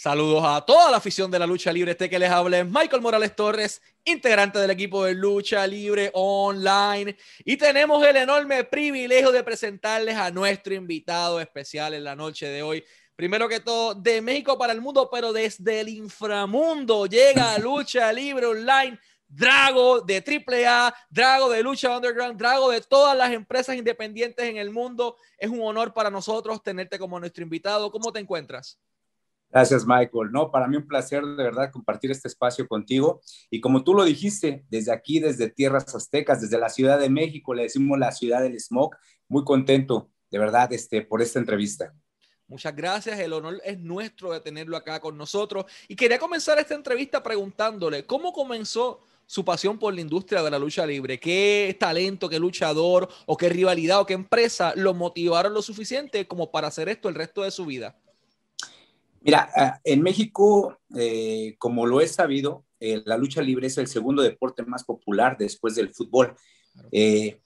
Saludos a toda la afición de la lucha libre. Este que les habla es Michael Morales Torres, integrante del equipo de lucha libre online. Y tenemos el enorme privilegio de presentarles a nuestro invitado especial en la noche de hoy. Primero que todo, de México para el mundo, pero desde el inframundo llega a lucha libre online. Drago de AAA, Drago de Lucha Underground, Drago de todas las empresas independientes en el mundo. Es un honor para nosotros tenerte como nuestro invitado. ¿Cómo te encuentras? Gracias, Michael. No, para mí un placer de verdad compartir este espacio contigo. Y como tú lo dijiste, desde aquí, desde Tierras Aztecas, desde la Ciudad de México, le decimos la ciudad del smog, muy contento de verdad este, por esta entrevista. Muchas gracias, el honor es nuestro de tenerlo acá con nosotros. Y quería comenzar esta entrevista preguntándole, ¿cómo comenzó su pasión por la industria de la lucha libre? ¿Qué talento, qué luchador o qué rivalidad o qué empresa lo motivaron lo suficiente como para hacer esto el resto de su vida? Mira, ah, en México, eh, como lo he sabido, eh, la lucha libre es el segundo deporte más popular después del fútbol. Eh,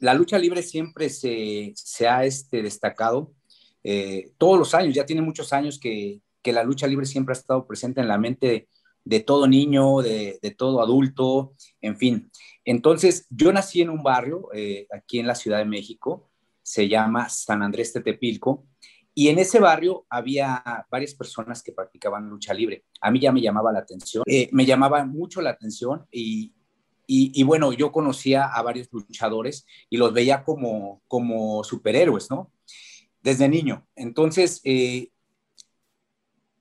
la lucha libre siempre se, ha este, destacado todos los años, ya tiene muchos años que, la lucha libre siempre ha estado presente en la mente de, todo niño, de, de, todo adulto, en fin. Entonces, yo nací en un barrio aquí en la Ciudad de México, se llama San Andrés Tetepilco, y en ese barrio había varias personas que practicaban lucha libre. A mí ya me llamaba la atención, eh, me llamaba mucho la atención y, y, bueno, yo conocía a varios luchadores y los veía como, como superhéroes, ¿no? Desde niño. Entonces, eh,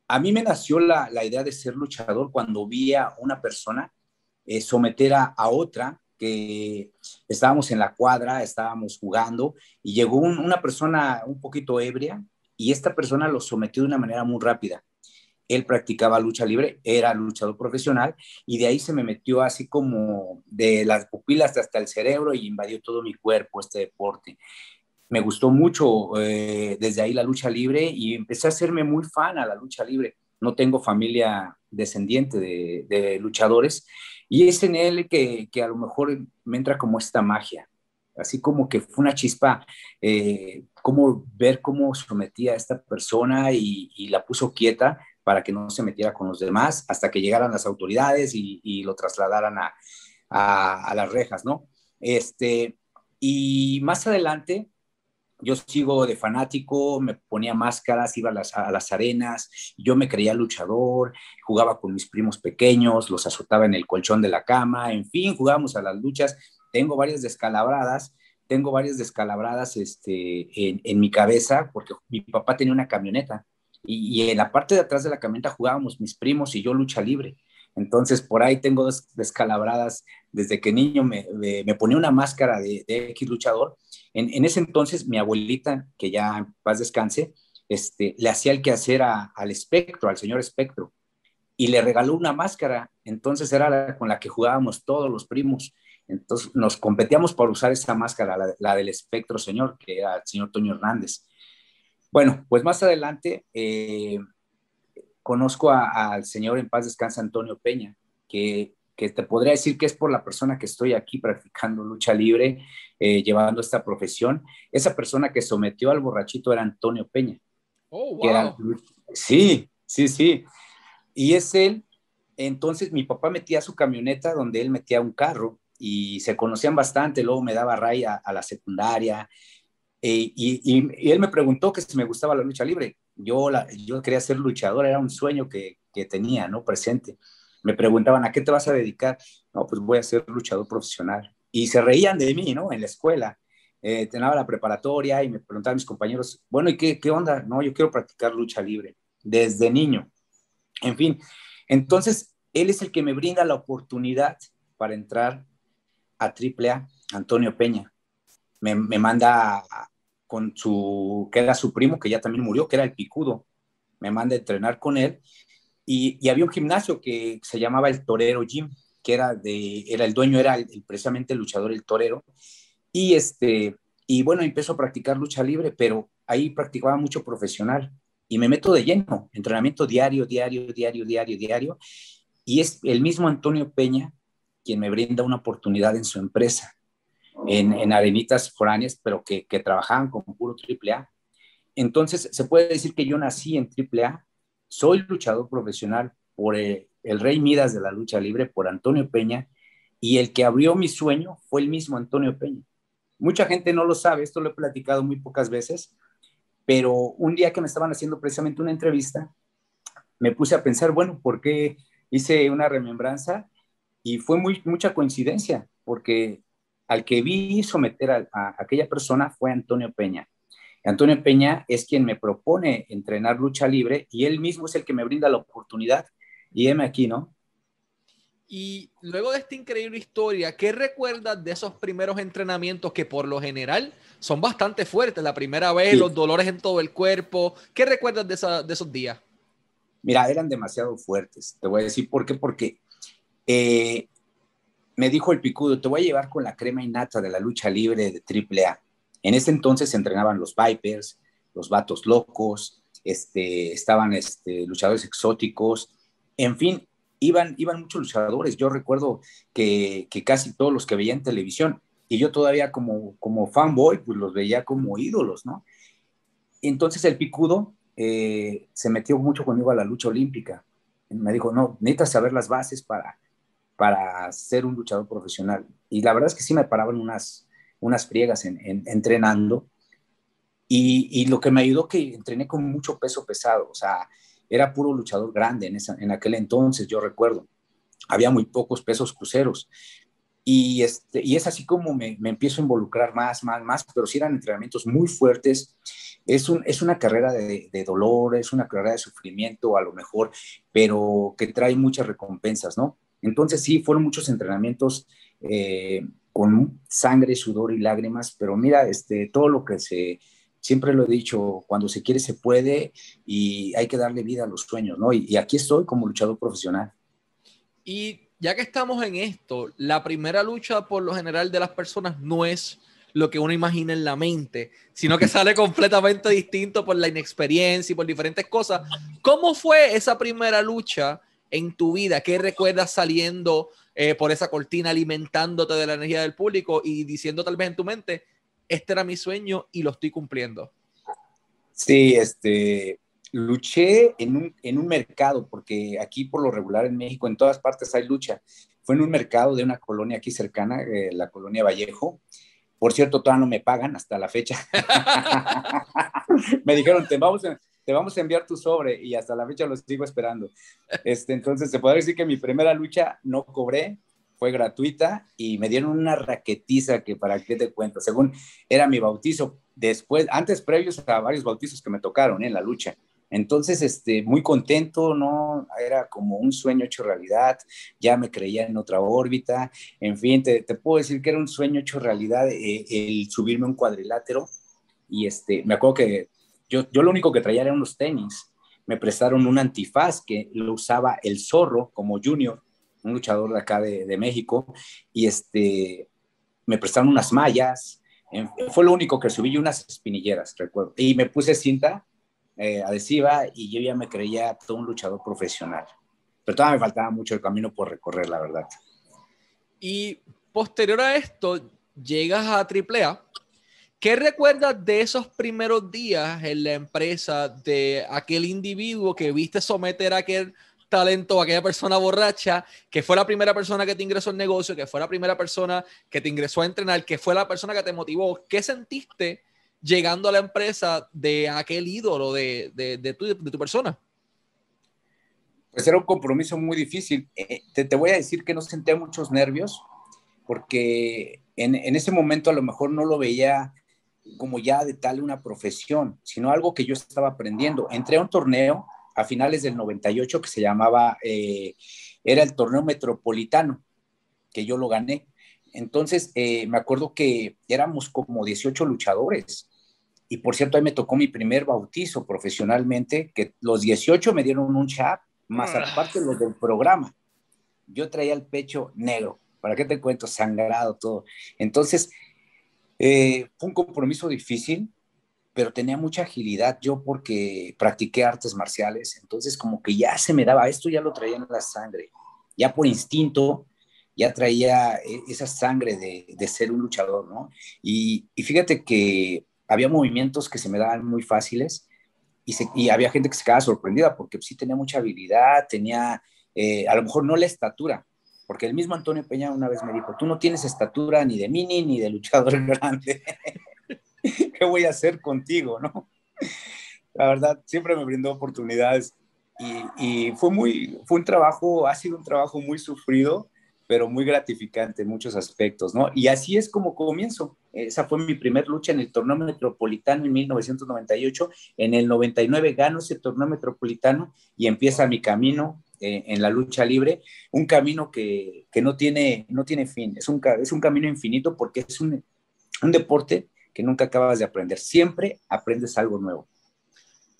a mí me nació la, la, idea de ser luchador cuando vi a una persona eh, someter a, a, otra que estábamos en la cuadra, estábamos jugando y llegó una persona un poquito ebria y esta persona lo sometió de una manera muy rápida. Él practicaba lucha libre, era luchador profesional y de ahí se me metió así como de las pupilas hasta el cerebro y invadió todo mi cuerpo este deporte. Me gustó mucho eh, desde ahí la lucha libre y empecé a hacerme muy fan a la lucha libre. No tengo familia descendiente de, luchadores y es en él que, que a lo mejor me entra como esta magia así como que fue una chispa, eh, como ver cómo sometía a esta persona y, la puso quieta para que no se metiera con los demás hasta que llegaran las autoridades y, lo trasladaran a, a, las rejas, ¿no? Este, y más adelante, yo sigo de fanático, me ponía máscaras, iba a las, a las, arenas, yo me creía luchador, jugaba con mis primos pequeños, los azotaba en el colchón de la cama, en fin, jugábamos a las luchas tengo varias descalabradas, tengo varias descalabradas este, en, mi cabeza porque mi papá tenía una camioneta y, en la parte de atrás de la camioneta jugábamos mis primos y yo lucha libre. Entonces, por ahí tengo descalabradas desde que niño me, ponía una máscara de, X luchador. En, ese entonces, mi abuelita, que ya en paz descanse, este, le hacía el quehacer al espectro, al señor espectro, y le regaló una máscara. Entonces era la, con la que jugábamos todos los primos. Entonces nos competíamos por usar esa máscara, la, del espectro señor, que era el señor Toño Hernández. Bueno, pues más adelante eh, conozco al señor en paz descansa Antonio Peña, que, te podría decir que es por la persona que estoy aquí practicando lucha libre, eh, llevando esta profesión. Esa persona que sometió al borrachito era Antonio Peña. Oh, wow. sí, sí, sí. Y es él. Entonces mi papá metía su camioneta donde él metía un carro y se conocían bastante, luego me daba raya a, la secundaria eh, y, él me preguntó que si me gustaba la lucha libre. Yo, la, yo quería ser luchador, era un sueño que, que tenía, ¿no? Presente. Me preguntaban, ¿a qué te vas a dedicar? No, pues voy a ser luchador profesional. Y se reían de mí, ¿no? En la escuela. Eh, tenía la preparatoria y me preguntaban mis compañeros, bueno, ¿y qué, qué onda? No, yo quiero practicar lucha libre desde niño. En fin, entonces él es el que me brinda la oportunidad para entrar a AAA, Antonio Peña. Me, manda con su, que era su primo, que ya también murió, que era el Picudo. Me manda a entrenar con él. Y, había un gimnasio que se llamaba el Torero Gym, que era de, era el dueño, era el, precisamente el luchador, el torero. Y este, y bueno, empezó a practicar lucha libre, pero ahí practicaba mucho profesional. Y me meto de lleno, entrenamiento diario, diario, diario, diario, diario. Y es el mismo Antonio Peña quien me brinda una oportunidad en su empresa, en, arenitas foráneas, pero que, trabajaban con puro AAA. Entonces, se puede decir que yo nací en AAA soy luchador profesional por el, el rey Midas de la lucha libre, por Antonio Peña, y el que abrió mi sueño fue el mismo Antonio Peña. Mucha gente no lo sabe, esto lo he platicado muy pocas veces, pero un día que me estaban haciendo precisamente una entrevista, me puse a pensar, bueno, ¿por qué hice una remembranza? Y fue muy, mucha coincidencia, porque al que vi someter a, a aquella persona fue Antonio Peña. Antonio Peña es quien me propone entrenar lucha libre y él mismo es el que me brinda la oportunidad. Y heme aquí, ¿no? Y luego de esta increíble historia, ¿qué recuerdas de esos primeros entrenamientos que por lo general son bastante fuertes? La primera vez, los dolores en todo el cuerpo. ¿Qué recuerdas de, esa, de, esos días? Mira, eran demasiado fuertes. Te voy a decir por qué. Porque eh, me dijo el picudo, te voy a llevar con la crema innata de la lucha libre de AAA. En ese entonces se entrenaban los Vipers, los Vatos Locos, este, estaban este, luchadores exóticos. En fin, iban, iban muchos luchadores. Yo recuerdo que, casi todos los que veía en televisión, y yo todavía como, como fanboy, pues los veía como ídolos, ¿no? Entonces el picudo eh, se metió mucho conmigo a la lucha olímpica. Me dijo, no, necesitas saber las bases para, para ser un luchador profesional. Y la verdad es que sí me paraban unas, unas friegas en, en, entrenando. Y, y, lo que me ayudó que entrené con mucho peso pesado, o sea, era puro luchador grande en, esa, en aquel entonces, yo recuerdo. Había muy pocos pesos cruceros. Y, este, y es así como me, me empiezo a involucrar más, más, más, pero sí eran entrenamientos muy fuertes. Es, un, es una carrera de, de, dolor, es una carrera de sufrimiento a lo mejor, pero que trae muchas recompensas, ¿no? Entonces sí, fueron muchos entrenamientos eh, con sangre, sudor y lágrimas, pero mira, este, todo lo que se, siempre lo he dicho, cuando se quiere se puede y hay que darle vida a los sueños, ¿no? Y, y, aquí estoy como luchador profesional. Y ya que estamos en esto, la primera lucha por lo general de las personas no es lo que uno imagina en la mente, sino que sale completamente distinto por la inexperiencia y por diferentes cosas. ¿Cómo fue esa primera lucha en tu vida? ¿Qué recuerdas saliendo eh, por esa cortina, alimentándote de la energía del público y diciendo tal vez en tu mente, este era mi sueño y lo estoy cumpliendo. Sí, este, luché en un, en un mercado, porque aquí por lo regular en México, en todas partes hay lucha. Fue en un mercado de una colonia aquí cercana, eh, la colonia Vallejo. Por cierto, todavía no me pagan hasta la fecha. me dijeron, te vamos, te vamos a enviar tu sobre y hasta la fecha lo sigo esperando. Este, entonces, se podría decir que mi primera lucha no cobré, fue gratuita y me dieron una raquetiza que para qué te cuento, según era mi bautizo, después, antes previos a varios bautizos que me tocaron ¿eh? en la lucha. Entonces, este, muy contento, ¿no? Era como un sueño hecho realidad, ya me creía en otra órbita, en fin, te, te puedo decir que era un sueño hecho realidad eh, el subirme a un cuadrilátero y este, me acuerdo que yo, yo lo único que traía eran unos tenis, me prestaron un antifaz que lo usaba el zorro como junior un luchador de acá de, de México, y este, me prestaron unas mallas, fue lo único que subí y unas espinilleras, recuerdo, y me puse cinta eh, adhesiva y yo ya me creía todo un luchador profesional, pero todavía me faltaba mucho el camino por recorrer, la verdad. Y posterior a esto, llegas a AAA. ¿Qué recuerdas de esos primeros días en la empresa de aquel individuo que viste someter a aquel talento, aquella persona borracha, que fue la primera persona que te ingresó al negocio, que fue la primera persona que te ingresó a entrenar, que fue la persona que te motivó. ¿Qué sentiste llegando a la empresa de aquel ídolo de, de, de, tu, de tu, persona? Pues era un compromiso muy difícil. Eh, te, te, voy a decir que no sentía muchos nervios, porque en, en ese momento a lo mejor no lo veía como ya de tal una profesión, sino algo que yo estaba aprendiendo. Entré a un torneo a finales del 98 que se llamaba, eh, era el torneo metropolitano, que yo lo gané. Entonces, eh, me acuerdo que éramos como 18 luchadores. Y por cierto, ahí me tocó mi primer bautizo profesionalmente, que los 18 me dieron un chat, más ah. aparte los del programa. Yo traía el pecho negro, ¿para qué te cuento? Sangrado todo. Entonces, eh, fue un compromiso difícil, pero tenía mucha agilidad yo porque practiqué artes marciales, entonces como que ya se me daba, esto ya lo traía en la sangre, ya por instinto, ya traía e, esa sangre de, ser un luchador, ¿no? Y, y, fíjate que había movimientos que se me daban muy fáciles y, había gente que se quedaba sorprendida porque sí tenía mucha habilidad, tenía eh, a lo mejor no la estatura, porque el mismo Antonio Peña una vez me dijo, tú no tienes estatura ni de mini ni de luchador grande, ¿qué voy a hacer contigo? ¿no? La verdad, siempre me brindó oportunidades y, y, fue muy, fue un trabajo, ha sido un trabajo muy sufrido, pero muy gratificante en muchos aspectos, ¿no? Y así es como comienzo. Esa fue mi primer lucha en el torneo metropolitano en 1998. En el 99 gano ese torneo metropolitano y empieza mi camino en la lucha libre, un camino que, que, no, tiene, no tiene fin, es un, es un camino infinito porque es un, un deporte que nunca acabas de aprender, siempre aprendes algo nuevo.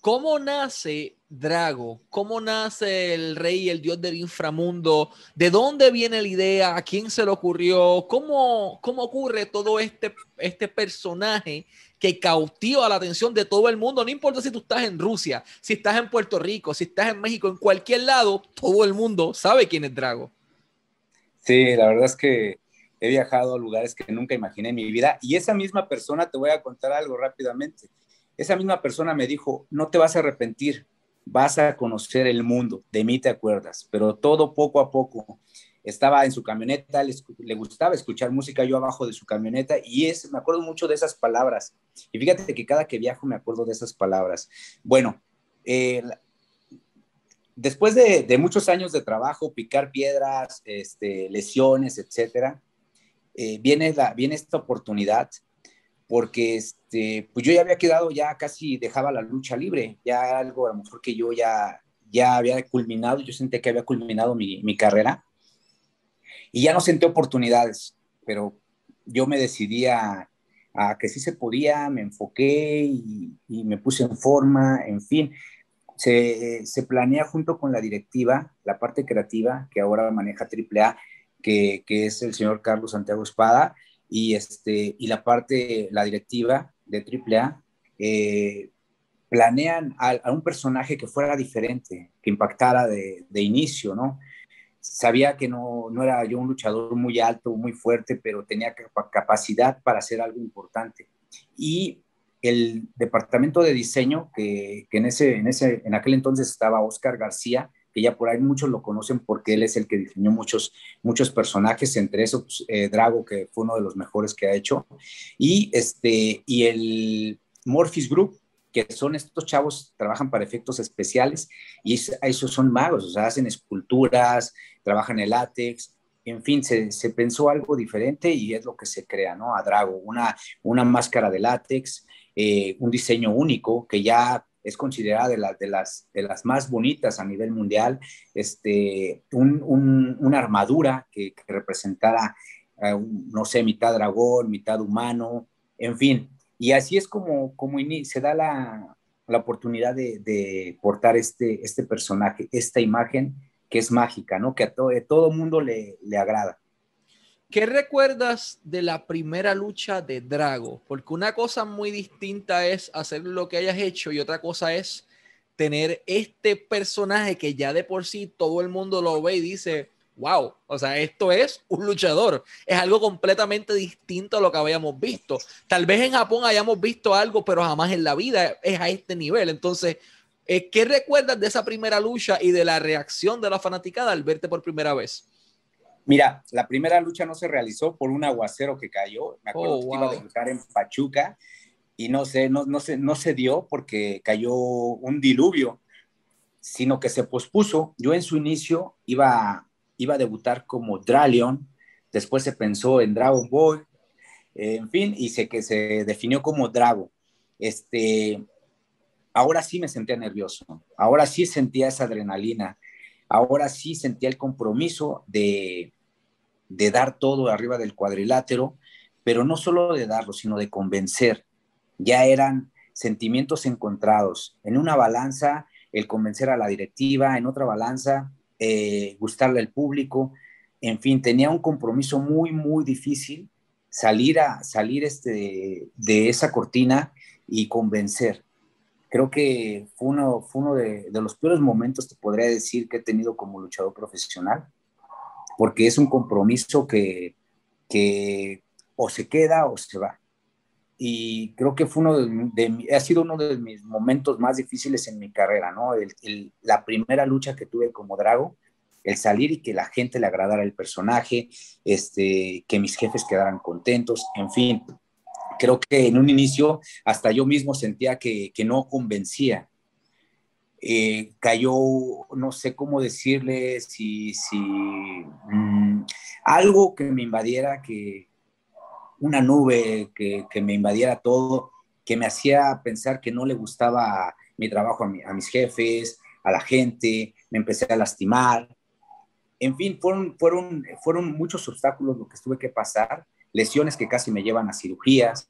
¿Cómo nace Drago? ¿Cómo nace el rey, el dios del inframundo? ¿De dónde viene la idea? ¿A quién se le ocurrió? ¿Cómo, cómo ocurre todo este, este personaje que cautiva la atención de todo el mundo? No importa si tú estás en Rusia, si estás en Puerto Rico, si estás en México, en cualquier lado, todo el mundo sabe quién es Drago. Sí, la verdad es que he viajado a lugares que nunca imaginé en mi vida y esa misma persona, te voy a contar algo rápidamente esa misma persona me dijo, no te vas a arrepentir, vas a conocer el mundo, de mí te acuerdas, pero todo poco a poco. Estaba en su camioneta, le, gustaba escuchar música yo abajo de su camioneta y es, me acuerdo mucho de esas palabras. Y fíjate que cada que viajo me acuerdo de esas palabras. Bueno, eh, después de, muchos años de trabajo, picar piedras, este, lesiones, etcétera, eh, viene, viene esta oportunidad porque este, pues yo ya había quedado, ya casi dejaba la lucha libre, ya algo a lo mejor que yo ya, ya había culminado, yo sentí que había culminado mi, mi carrera y ya no senté oportunidades, pero yo me decidí a, que sí se podía, me enfoqué y, y, me puse en forma, en fin. Se, se, planea junto con la directiva, la parte creativa que ahora maneja AAA, que, que es el señor Carlos Santiago Espada, y, este, y la parte, la directiva de AAA, eh, planean a, un personaje que fuera diferente, que impactara de, de inicio, ¿no? Sabía que no, no, era yo un luchador muy alto, muy fuerte, pero tenía capacidad para hacer algo importante. Y el departamento de diseño, que, que en, ese, en, ese, en aquel entonces estaba Oscar García, que ya por ahí muchos lo conocen porque él es el que diseñó muchos, muchos personajes, entre esos pues, eh, Drago, que fue uno de los mejores que ha hecho, y, este, y el Morphis Group, que son estos chavos, trabajan para efectos especiales y esos son magos, o sea, hacen esculturas, trabajan en látex, en fin, se, se, pensó algo diferente y es lo que se crea, ¿no? A Drago, una, una máscara de látex, eh, un diseño único que ya es considerada de, de, las, de las más bonitas a nivel mundial, este, una armadura que, representara, eh, no sé, mitad dragón, mitad humano, en fin. Y así es como, como se da la, la oportunidad de, de, portar este, este personaje, esta imagen que es mágica, ¿no? Que a todo, todo mundo le, le agrada. ¿Qué recuerdas de la primera lucha de Drago? Porque una cosa muy distinta es hacer lo que hayas hecho y otra cosa es tener este personaje que ya de por sí todo el mundo lo ve y dice, wow, o sea, esto es un luchador. Es algo completamente distinto a lo que habíamos visto. Tal vez en Japón hayamos visto algo, pero jamás en la vida es a este nivel. Entonces, eh, ¿qué recuerdas de esa primera lucha y de la reacción de la fanaticada al verte por primera vez? Mira, la primera lucha no se realizó por un aguacero que cayó. Me acuerdo oh, que iba a debutar en Pachuca y no sé, no, no, se, no se dio porque cayó un diluvio, sino que se pospuso. Yo en su inicio iba, iba a debutar como Dralion, después se pensó en Dragon Boy, en fin, y sé que se definió como Drago. Este, ahora sí me sentía nervioso, ahora sí sentía esa adrenalina, ahora sí sentía el compromiso de, de dar todo arriba del cuadrilátero, pero no solo de darlo, sino de convencer. Ya eran sentimientos encontrados. En una balanza, el convencer a la directiva, en otra balanza, eh, gustarle al público. En fin, tenía un compromiso muy, muy difícil salir, a, salir este, de esa cortina y convencer. Creo que fue uno, fue uno de, de los peores momentos, te podría decir, que he tenido como luchador profesional porque es un compromiso que, o se queda o se va. y creo que fue uno de, ha sido uno de mis momentos más difíciles en mi carrera, ¿no? la primera lucha que tuve como Drago, el salir y que la gente le agradara el personaje, este, que mis jefes quedaran contentos, en fin. Creo que en un inicio hasta yo mismo sentía que no convencía. Eh, cayó, no sé cómo decirle, si, si mm, algo que me invadiera, que, una nube que, me invadiera todo, que me hacía pensar que no le gustaba mi trabajo a, mis jefes, a la gente, me empecé a lastimar. En fin, fueron, fueron, fueron muchos obstáculos lo que tuve que pasar, lesiones que casi me llevan a cirugías,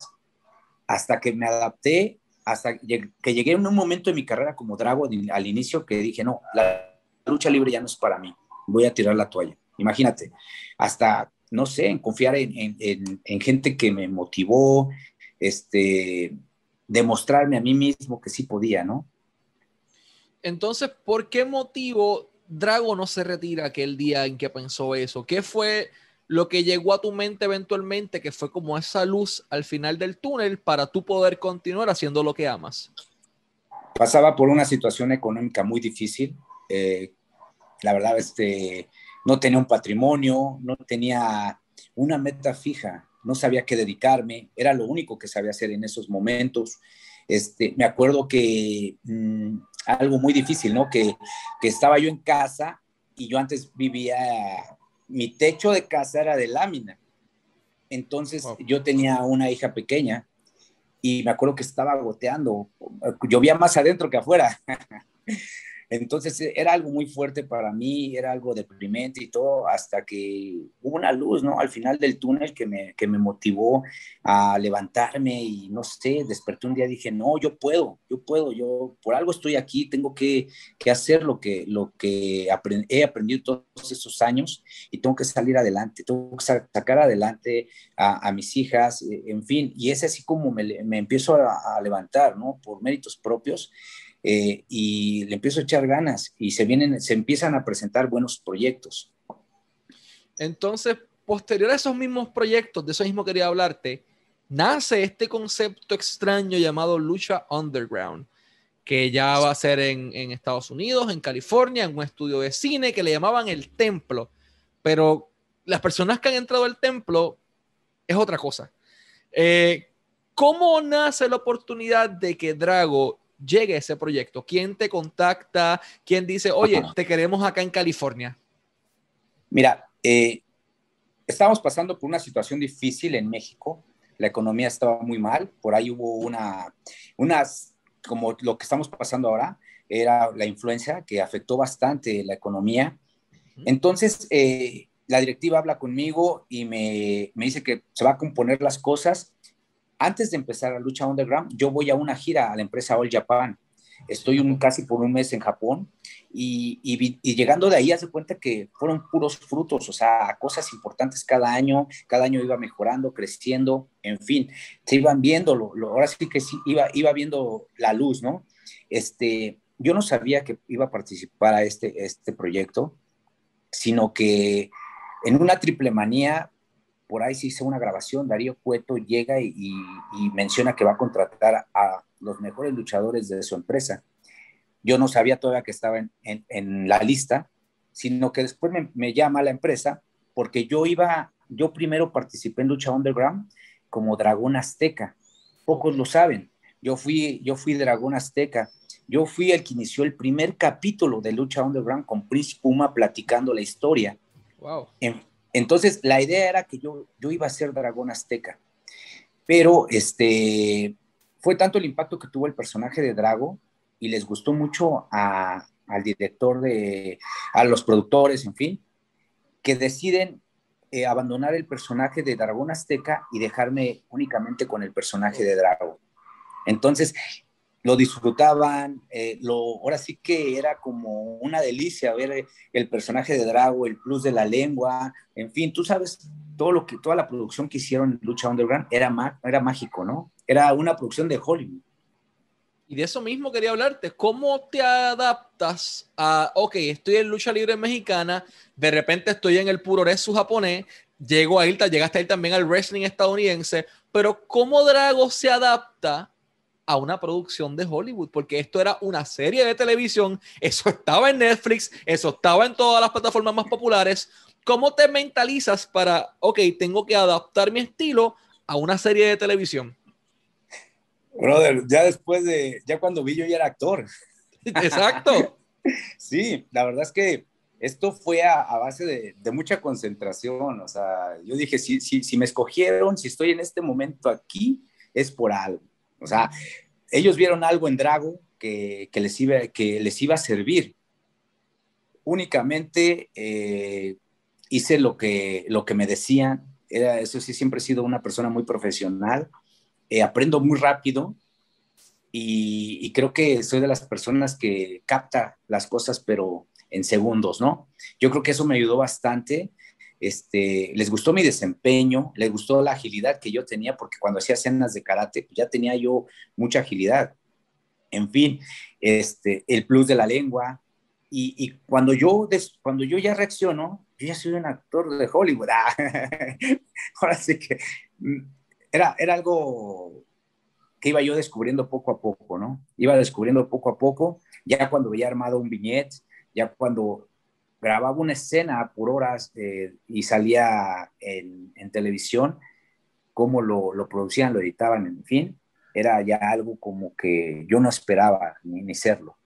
hasta que me adapté, hasta que llegué en un momento de mi carrera como Drago al inicio que dije, no, la lucha libre ya no es para mí, voy a tirar la toalla. Imagínate, hasta no sé, en confiar en, gente que me motivó, este, demostrarme a mí mismo que sí podía, ¿no? Entonces, ¿por qué motivo Drago no se retira aquel día en que pensó eso? ¿Qué fue lo que llegó a tu mente eventualmente, que fue como esa luz al final del túnel para tú poder continuar haciendo lo que amas? Pasaba por una situación económica muy difícil. Eh, la verdad, este, no tenía un patrimonio, no tenía una meta fija, no sabía qué dedicarme, era lo único que sabía hacer en esos momentos. Este, me acuerdo que mm, algo muy difícil, ¿no? Que, estaba yo en casa y yo antes vivía, mi techo de casa era de lámina. Entonces yo tenía una hija pequeña y me acuerdo que estaba goteando, llovía más adentro que afuera. Entonces eh, era algo muy fuerte para mí, era algo deprimente y todo, hasta que hubo una luz, ¿no? Al final del túnel que me, que me motivó a levantarme y no sé, desperté un día y dije, no, yo puedo, yo puedo, yo por algo estoy aquí, tengo que, que hacer lo que, lo que he aprendido todos esos años y tengo que salir adelante, tengo que sacar adelante a, mis hijas, eh, en fin, y es así como me, me empiezo a, a levantar, ¿no? Por méritos propios. Eh, y le empiezo a echar ganas y se, vienen, se empiezan a presentar buenos proyectos. Entonces, posterior a esos mismos proyectos, de eso mismo quería hablarte, nace este concepto extraño llamado lucha underground, que ya va a ser en, en, Estados Unidos, en California, en un estudio de cine que le llamaban el templo, pero las personas que han entrado al templo es otra cosa. Eh, ¿Cómo nace la oportunidad de que Drago llegue ese proyecto? ¿Quién te contacta? ¿Quién dice, oye, te queremos acá en California? Mira, eh, estamos pasando por una situación difícil en México. La economía estaba muy mal. Por ahí hubo una, unas, como lo que estamos pasando ahora, era la influencia que afectó bastante la economía. Entonces, eh, la directiva habla conmigo y me, me, dice que se va a componer las cosas antes de empezar la lucha underground, yo voy a una gira a la empresa All Japan. Estoy un, casi por un mes en Japón y, y, llegando de ahí hace cuenta que fueron puros frutos, o sea, cosas importantes cada año, cada año iba mejorando, creciendo, en fin, se iban viendo, lo, ahora sí que sí, iba, iba viendo la luz, ¿no? Este, yo no sabía que iba a participar a este, este proyecto, sino que en una triple manía por ahí se hizo una grabación, Darío Cueto llega y, menciona que va a contratar a los mejores luchadores de su empresa. Yo no sabía todavía que estaba en, la lista, sino que después me, llama la empresa porque yo iba, yo primero participé en Lucha Underground como Dragón Azteca. Pocos lo saben. Yo fui, yo fui Dragón Azteca. Yo fui el que inició el primer capítulo de Lucha Underground con Prince Puma platicando la historia. Wow. Entonces, la idea era que yo, yo iba a ser dragón azteca, pero este, fue tanto el impacto que tuvo el personaje de Drago y les gustó mucho al director de, a los productores, en fin, que deciden eh, abandonar el personaje de Dragón Azteca y dejarme únicamente con el personaje de Drago. Entonces, lo disfrutaban, eh, lo, ahora sí que era como una delicia ver el personaje de Drago, el plus de la lengua, en fin, tú sabes, todo lo que, toda la producción que hicieron Lucha Underground era, era mágico, ¿no? Era una producción de Hollywood. Y de eso mismo quería hablarte, ¿cómo te adaptas a, ok, estoy en lucha libre mexicana, de repente estoy en el puroresu japonés, llego a ir, llegaste a ir también al wrestling estadounidense, pero ¿cómo Drago se adapta a una producción de Hollywood? Porque esto era una serie de televisión, eso estaba en Netflix, eso estaba en todas las plataformas más populares. ¿Cómo te mentalizas para, ok, tengo que adaptar mi estilo a una serie de televisión? Brother, ya después de, ya cuando vi yo ya era actor. Exacto. sí, la verdad es que esto fue a, base de, mucha concentración. O sea, yo dije, si, si, si me escogieron, si estoy en este momento aquí, es por algo. O sea, ellos vieron algo en Drago que, que les, iba, que les iba a servir. Únicamente eh, hice lo que, lo que me decían. Eso sí, siempre he sido una persona muy profesional. Eh, aprendo muy rápido y, creo que soy de las personas que capta las cosas, pero en segundos, ¿no? Yo creo que eso me ayudó bastante. Este, les gustó mi desempeño, les gustó la agilidad que yo tenía, porque cuando hacía escenas de karate, pues ya tenía yo mucha agilidad. En fin, este, el plus de la lengua. Y, cuando, yo, cuando yo ya reacciono, yo ya soy un actor de Hollywood. Ahora sí que mm, era, era algo que iba yo descubriendo poco a poco, ¿no? Iba descubriendo poco a poco, ya cuando veía armado un viñet, ya cuando grababa una escena por horas eh, y salía en, televisión, cómo lo, producían, lo editaban, en fin, era ya algo como que yo no esperaba ni, ni serlo.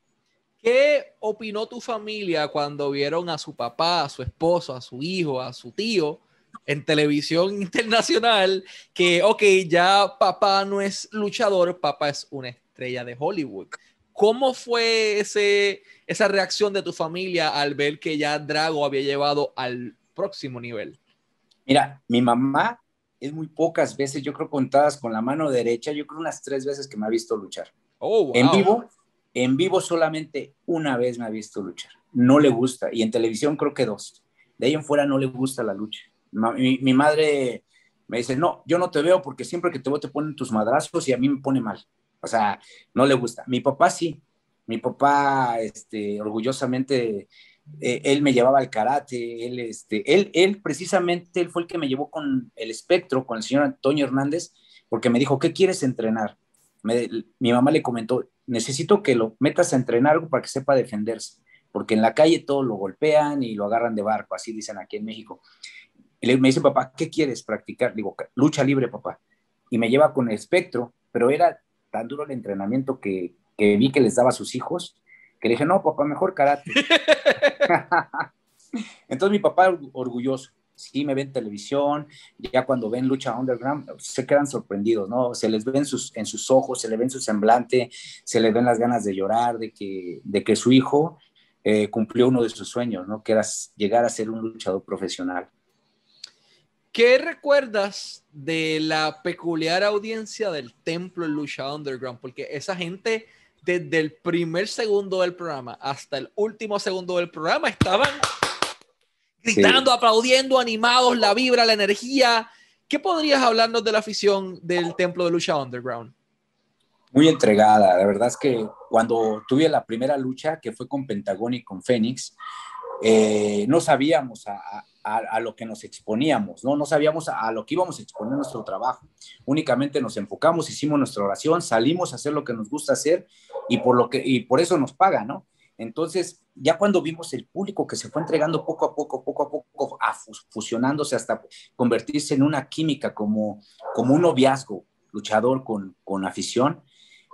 ¿Qué opinó tu familia cuando vieron a su papá, a su esposo, a su hijo, a su tío en televisión internacional que, ok, ya papá no es luchador, papá es una estrella de Hollywood. ¿Cómo fue ese, esa reacción de tu familia al ver que ya Drago había llevado al próximo nivel? Mira, mi mamá es muy pocas veces, yo creo contadas con la mano derecha, yo creo unas tres veces que me ha visto luchar. Oh, En vivo, en vivo solamente una vez me ha visto luchar. No le gusta. Y en televisión creo que dos. De ahí en fuera no le gusta la lucha. Mi, madre me dice, no, yo no te veo porque siempre que te veo te ponen tus madrazos y a mí me pone mal. O sea, no le gusta. Mi papá sí. Mi papá, este, orgullosamente, eh, él me llevaba al karate, él, este, él, él precisamente, él fue el que me llevó con el espectro, con el señor Antonio Hernández, porque me dijo, ¿qué quieres entrenar? mi mamá le comentó, necesito que lo metas a entrenar algo para que sepa defenderse, porque en la calle todo lo golpean y lo agarran de barco, así dicen aquí en México. Y me dice, papá, ¿qué quieres practicar? Digo, lucha libre, papá. Y me lleva con el espectro, pero era tan duro el entrenamiento que, que vi que les daba a sus hijos, que le dije, no, papá, mejor karate. Entonces mi papá orgulloso, sí me ven televisión, ya cuando ven lucha underground, se quedan sorprendidos, ¿no? Se les ven sus, en sus ojos, se le ven su semblante, se les ven las ganas de llorar, de que, de que su hijo eh, cumplió uno de sus sueños, ¿no? Que era llegar a ser un luchador profesional. ¿Qué recuerdas de la peculiar audiencia del templo en Lucha Underground? Porque esa gente, desde el primer segundo del programa hasta el último segundo del programa, estaban gritando, aplaudiendo, animados, la vibra, la energía. ¿Qué podrías hablarnos de la afición del templo de Lucha Underground? Muy entregada, la verdad es que cuando tuve la primera lucha, que fue con Pentagón y con Fénix, eh, no sabíamos a, a, lo que nos exponíamos, ¿no? No sabíamos a, lo que íbamos a exponer nuestro trabajo. Únicamente nos enfocamos, hicimos nuestra oración, salimos a hacer lo que nos gusta hacer y por, lo que, y por eso nos paga, ¿no? Entonces, ya cuando vimos el público que se fue entregando poco a poco, poco a poco, a fusionándose hasta convertirse en una química como, como un noviazgo luchador con, con afición,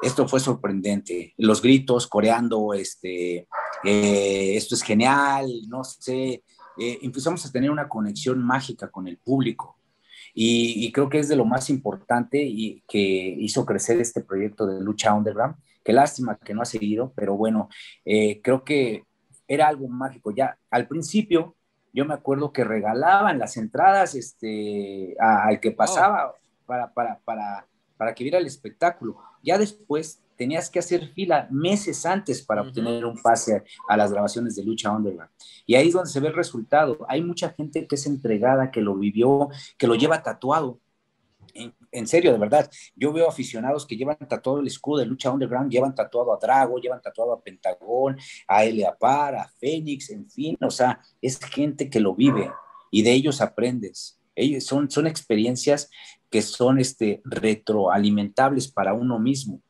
esto fue sorprendente. Los gritos coreando, este, eh, esto es genial, no sé, eh, empezamos a tener una conexión mágica con el público. Y, creo que es de lo más importante y que hizo crecer este proyecto de lucha underground. Qué lástima que no ha seguido, pero bueno, eh, creo que era algo mágico. Ya al principio, yo me acuerdo que regalaban las entradas este, al que pasaba para, para, para, para que viera el espectáculo. Ya después tenías que hacer fila meses antes para obtener un pase a las grabaciones de Lucha Underground. Y ahí es donde se ve el resultado. Hay mucha gente que es entregada, que lo vivió, que lo lleva tatuado. En, serio, de verdad. Yo veo aficionados que llevan tatuado el escudo de Lucha Underground, llevan tatuado a Drago, llevan tatuado a Pentagón, a Eleapar, a Fénix, en fin. O sea, es gente que lo vive y de ellos aprendes. Ellos son, son experiencias que son este, retroalimentables para uno mismo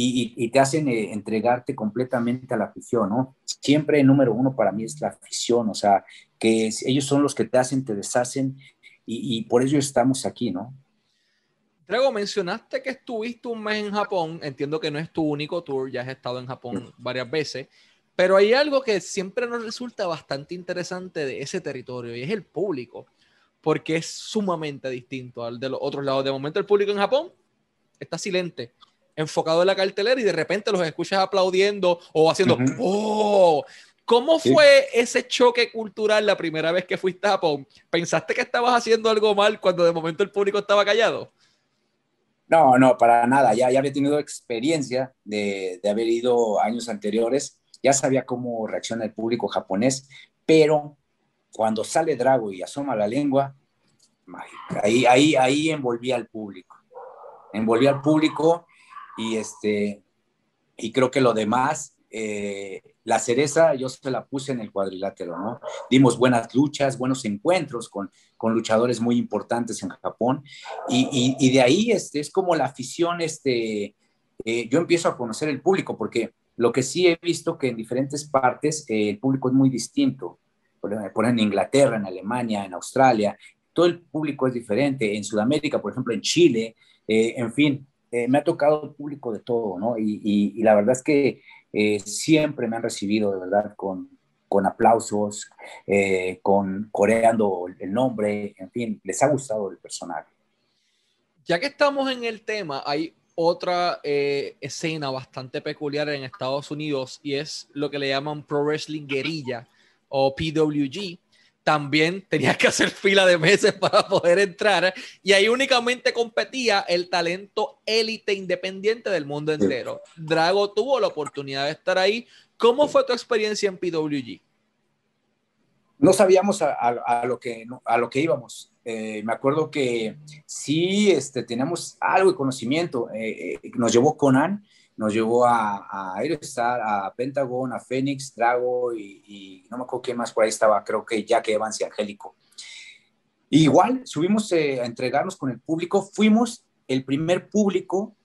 y, te hacen eh, entregarte completamente a la afición, ¿no? Siempre el número uno para mí es la afición, o sea, que ellos son los que te hacen, te deshacen y, por ello estamos aquí, ¿no? Drago, mencionaste que estuviste un mes en Japón, entiendo que no es tu único tour, ya has estado en Japón varias veces, pero hay algo que siempre nos resulta bastante interesante de ese territorio y es el público, porque es sumamente distinto al de los otros lados. De momento el público en Japón está silente enfocado en la cartelera y de repente los escuchas aplaudiendo o haciendo ¡Oh! ¿Cómo fue ese choque cultural la primera vez que fuiste a Japón? ¿Pensaste que estabas haciendo algo mal cuando de momento el público estaba callado? No, no, para nada. Ya, ya había tenido experiencia de, de haber ido años anteriores. Ya sabía cómo reacciona el público japonés, pero cuando sale Drago y asoma la lengua, ahí, ahí, ahí envolvía al público. Envolvía al público y, este, y creo que lo demás, eh, la cereza yo se la puse en el cuadrilátero, ¿no? Dimos buenas luchas, buenos encuentros con, con luchadores muy importantes en Japón y, y, de ahí este, es como la afición, este, eh, yo empiezo a conocer el público porque lo que sí he visto que en diferentes partes eh, el público es muy distinto. Por ejemplo, en Inglaterra, en Alemania, en Australia, todo el público es diferente. En Sudamérica, por ejemplo, en Chile, en fin, eh, me ha tocado público de todo, ¿no? Y, la verdad es que eh, siempre me han recibido, de verdad, con, con aplausos, eh, con coreando el nombre, en fin, les ha gustado el personaje. Ya que estamos en el tema, hay otra escena bastante peculiar en Estados Unidos y es lo que le llaman Pro Wrestling Guerrilla o PWG, también tenías que hacer fila de meses para poder entrar y ahí únicamente competía el talento élite independiente del mundo entero. Drago tuvo la oportunidad de estar ahí. ¿Cómo fue tu experiencia en PWG? No sabíamos a, lo, que, a lo que íbamos. Eh, me acuerdo que sí este, teníamos algo de conocimiento. Eh, eh, nos llevó Conan nos llevó a, a Aerostar, a Pentagon, a Phoenix, Drago y, no me acuerdo qué más por ahí estaba, creo que Jack Evans y Angélico. igual subimos eh, a entregarnos con el público, fuimos el primer público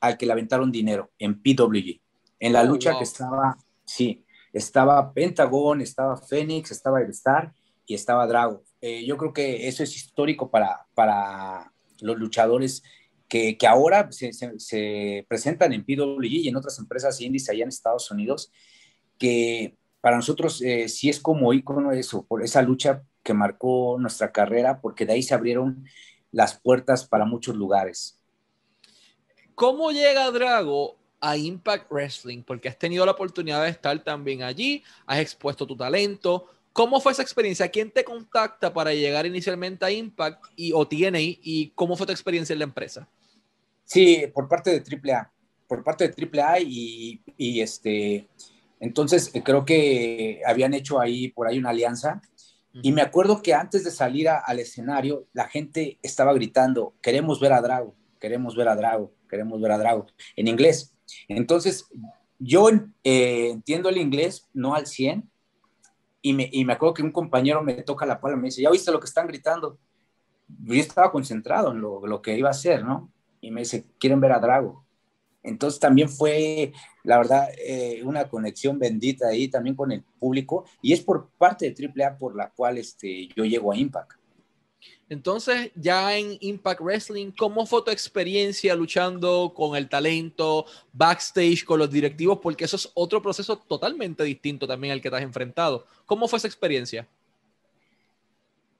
al que le aventaron dinero en PWG, en la oh, lucha que estaba, sí, estaba Pentagon, estaba Phoenix, estaba Aerostar y estaba Drago. Eh, yo creo que eso es histórico para, para los luchadores que, ahora se, presentan en PWG y en otras empresas indies allá en Estados Unidos, que para nosotros eh, sí es como ícono eso, por esa lucha que marcó nuestra carrera, porque de ahí se abrieron las puertas para muchos lugares. ¿Cómo llega Drago a Impact Wrestling? Porque has tenido la oportunidad de estar también allí, has expuesto tu talento. ¿Cómo fue esa experiencia? ¿Quién te contacta para llegar inicialmente a Impact y, o TNA? ¿Y cómo fue tu experiencia en la empresa? Sí, por parte de AAA, por parte de AAA y, y este, entonces eh, creo que habían hecho ahí por ahí una alianza y me acuerdo que antes de salir al escenario la gente estaba gritando, queremos ver a Drago, queremos ver a Drago, queremos ver a Drago, en inglés. Entonces yo eh, entiendo el inglés, no al 100, y me, y me acuerdo que un compañero me toca la palma y me dice, ¿ya viste lo que están gritando? Yo estaba concentrado en lo, lo que iba a hacer, ¿no? Y me dice, ¿quieren ver a Drago? Entonces también fue, la verdad, eh, una conexión bendita ahí también con el público y es por parte de AAA por la cual este, yo llego a Impact. Entonces, ya en Impact Wrestling, ¿cómo fue tu experiencia luchando con el talento, backstage, con los directivos? Porque eso es otro proceso totalmente distinto también al que te has enfrentado. ¿Cómo fue esa experiencia?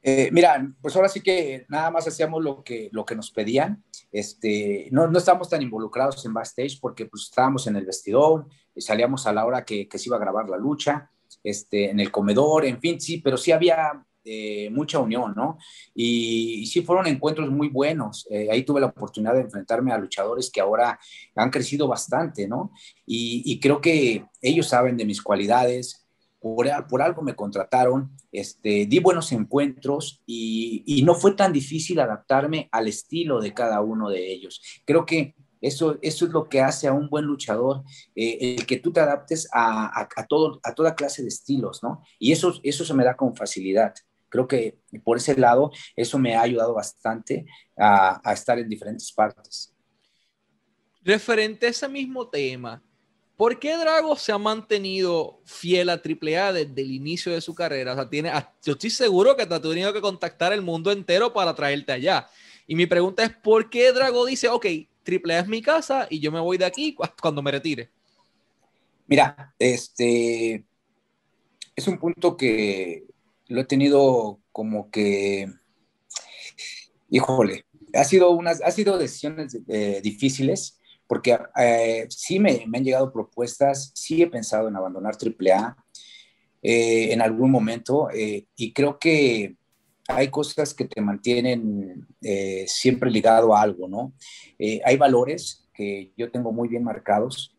Eh, mira, pues ahora sí que nada más hacíamos lo que, lo que nos pedían. Este, no, no estábamos tan involucrados en backstage porque pues estábamos en el vestidor, salíamos a la hora que, se iba a grabar la lucha, este, en el comedor, en fin, sí, pero sí había eh, mucha unión, ¿no? Y, sí fueron encuentros muy buenos. Eh, ahí tuve la oportunidad de enfrentarme a luchadores que ahora han crecido bastante, ¿no? Y, y creo que ellos saben de mis cualidades, por, algo me contrataron, este, di buenos encuentros y, no fue tan difícil adaptarme al estilo de cada uno de ellos. Creo que eso, eso es lo que hace a un buen luchador, eh, el que tú te adaptes a, todo, a toda clase de estilos, ¿no? Y eso, eso se me da con facilidad. Creo que por ese lado eso me ha ayudado bastante a, a estar en diferentes partes. Referente a ese mismo tema, ¿por qué Drago se ha mantenido fiel a AAA desde el inicio de su carrera? O sea, tiene, yo estoy seguro que te ha tenido que contactar el mundo entero para traerte allá. Y mi pregunta es, ¿por qué Drago dice, ok, AAA es mi casa y yo me voy de aquí cuando me retire? Mira, este es un punto que lo he tenido como que, híjole, ha sido unas, ha sido decisiones eh, difíciles porque eh, sí me, han llegado propuestas, sí he pensado en abandonar AAA eh, en algún momento eh, y creo que hay cosas que te mantienen siempre ligado a algo, ¿no? hay valores que yo tengo muy bien marcados,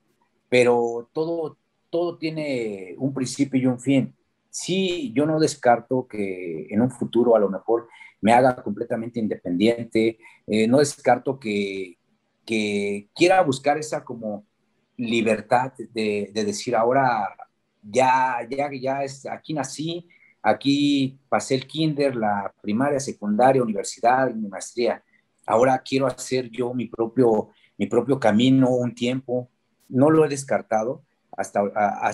pero todo, todo tiene un principio y un fin. Sí, yo no descarto que en un futuro a lo mejor me haga completamente independiente, no descarto que, que quiera buscar esa como libertad de, decir ahora ya, ya, ya es, aquí nací, aquí pasé el kinder, la primaria, secundaria, universidad, mi maestría. Ahora quiero hacer yo mi propio, mi propio camino un tiempo. No lo he descartado. Hasta,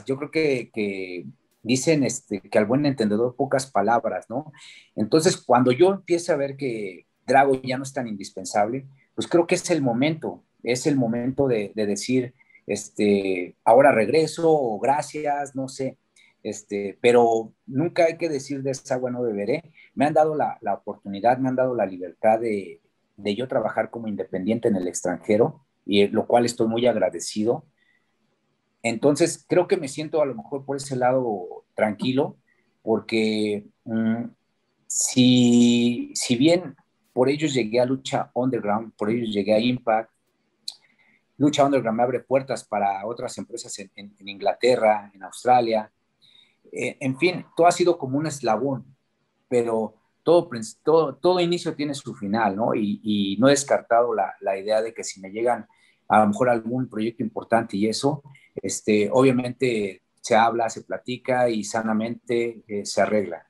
yo creo que, que dicen este, que al buen entendedor pocas palabras, ¿no? Entonces, cuando yo empiece a ver que Drago ya no es tan indispensable, pues creo que es el momento, es el momento de, decir, este, ahora regreso gracias, no sé, este, pero nunca hay que decir de esa agua no beberé. Me han dado la, oportunidad, me han dado la libertad de, yo trabajar como independiente en el extranjero, y lo cual estoy muy agradecido. Entonces, creo que me siento a lo mejor por ese lado tranquilo, porque mm, si, si bien por ellos llegué a Lucha Underground, por ellos llegué a Impact. Lucha Underground me abre puertas para otras empresas en, Inglaterra, en Australia. Eh, en fin, todo ha sido como un eslabón, pero todo, todo, todo inicio tiene su final, ¿no? Y, no he descartado la, la, idea de que si me llegan a lo mejor algún proyecto importante y eso, este, obviamente se habla, se platica y sanamente eh, se arregla.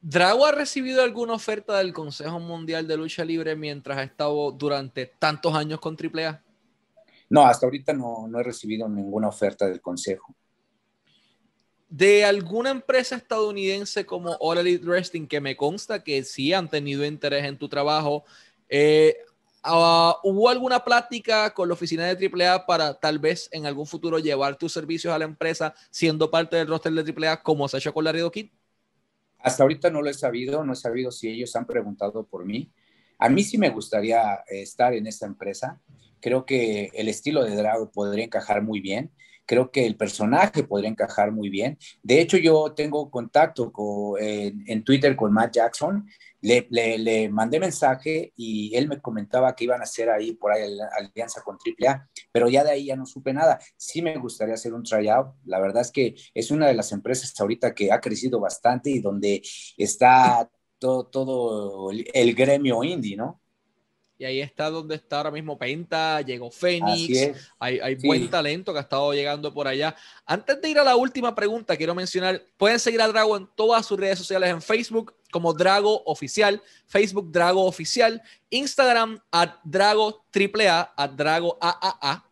¿Drago ha recibido alguna oferta del Consejo Mundial de Lucha Libre mientras ha estado durante tantos años con AAA? No, hasta ahorita no, he recibido ninguna oferta del Consejo. De alguna empresa estadounidense como All Elite Wrestling, que me consta que sí han tenido interés en tu trabajo, eh, ah, ¿hubo alguna plática con la oficina de AAA para tal vez en algún futuro llevar tus servicios a la empresa siendo parte del roster de AAA como se ha hecho con Laredo Kid? Hasta ahorita no lo he sabido, no he sabido si ellos han preguntado por mí. A mí sí me gustaría eh, estar en esta empresa. Creo que el estilo de Drago podría encajar muy bien. Creo que el personaje podría encajar muy bien. De hecho, yo tengo contacto con, en Twitter con Matt Jackson le, mandé mensaje y él me comentaba que iban a hacer ahí por ahí la alianza con AAA, pero ya de ahí ya no supe nada. Sí me gustaría hacer un tryout. La verdad es que es una de las empresas ahorita que ha crecido bastante y donde está todo, todo el gremio indie, ¿no? Y ahí está donde está ahora mismo Penta, llegó Fénix, hay, hay buen talento que ha estado llegando por allá. Antes de ir a la última pregunta, quiero mencionar, pueden seguir a Drago en todas sus redes sociales, en Facebook como Drago Oficial, Facebook Drago Oficial, Instagram a Drago AAA, a Drago AAA,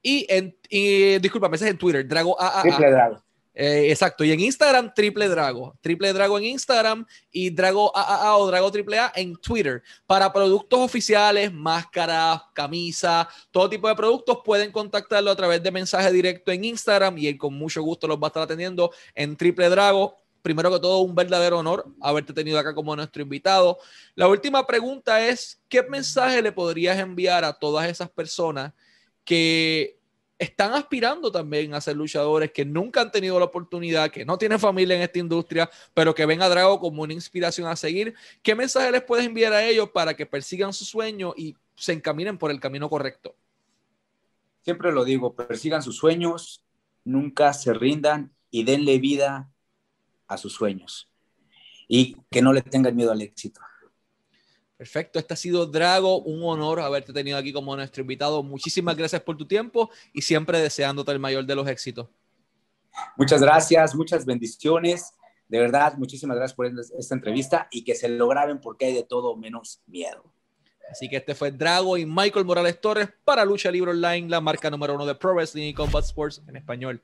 y en, y, disculpa, me en Twitter, Drago AAA. Triple Drago. Eh, exacto, y en Instagram, Triple Drago. Triple Drago en Instagram y Drago AAA o Drago AAA en Twitter. Para productos oficiales, máscaras, camisa, todo tipo de productos, pueden contactarlo a través de mensaje directo en Instagram y él con mucho gusto los va a estar atendiendo en Triple Drago. Primero que todo, un verdadero honor haberte tenido acá como nuestro invitado. La última pregunta es, ¿qué mensaje le podrías enviar a todas esas personas que están aspirando también a ser luchadores que nunca han tenido la oportunidad, que no tienen familia en esta industria, pero que ven a Drago como una inspiración a seguir. ¿Qué mensaje les puedes enviar a ellos para que persigan su sueño y se encaminen por el camino correcto? Siempre lo digo, persigan sus sueños, nunca se rindan y denle vida a sus sueños y que no le tengan miedo al éxito. Perfecto, este ha sido Drago, un honor haberte tenido aquí como nuestro invitado. Muchísimas gracias por tu tiempo y siempre deseándote el mayor de los éxitos. Muchas gracias, muchas bendiciones. De verdad, muchísimas gracias por esta entrevista y que se lo graben porque hay de todo menos miedo. Así que este fue Drago y Michael Morales Torres para Lucha Libre Online, la marca número uno de Pro Wrestling y Combat Sports en español.